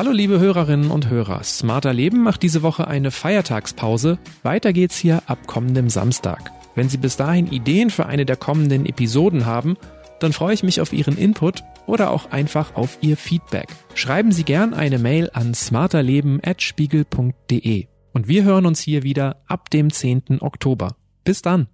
Hallo liebe Hörerinnen und Hörer, Smarter Leben macht diese Woche eine Feiertagspause. Weiter geht's hier ab kommendem Samstag. Wenn Sie bis dahin Ideen für eine der kommenden Episoden haben, dann freue ich mich auf Ihren Input oder auch einfach auf Ihr Feedback. Schreiben Sie gern eine Mail an smarterleben.spiegel.de. Und wir hören uns hier wieder ab dem 10. Oktober. Bis dann!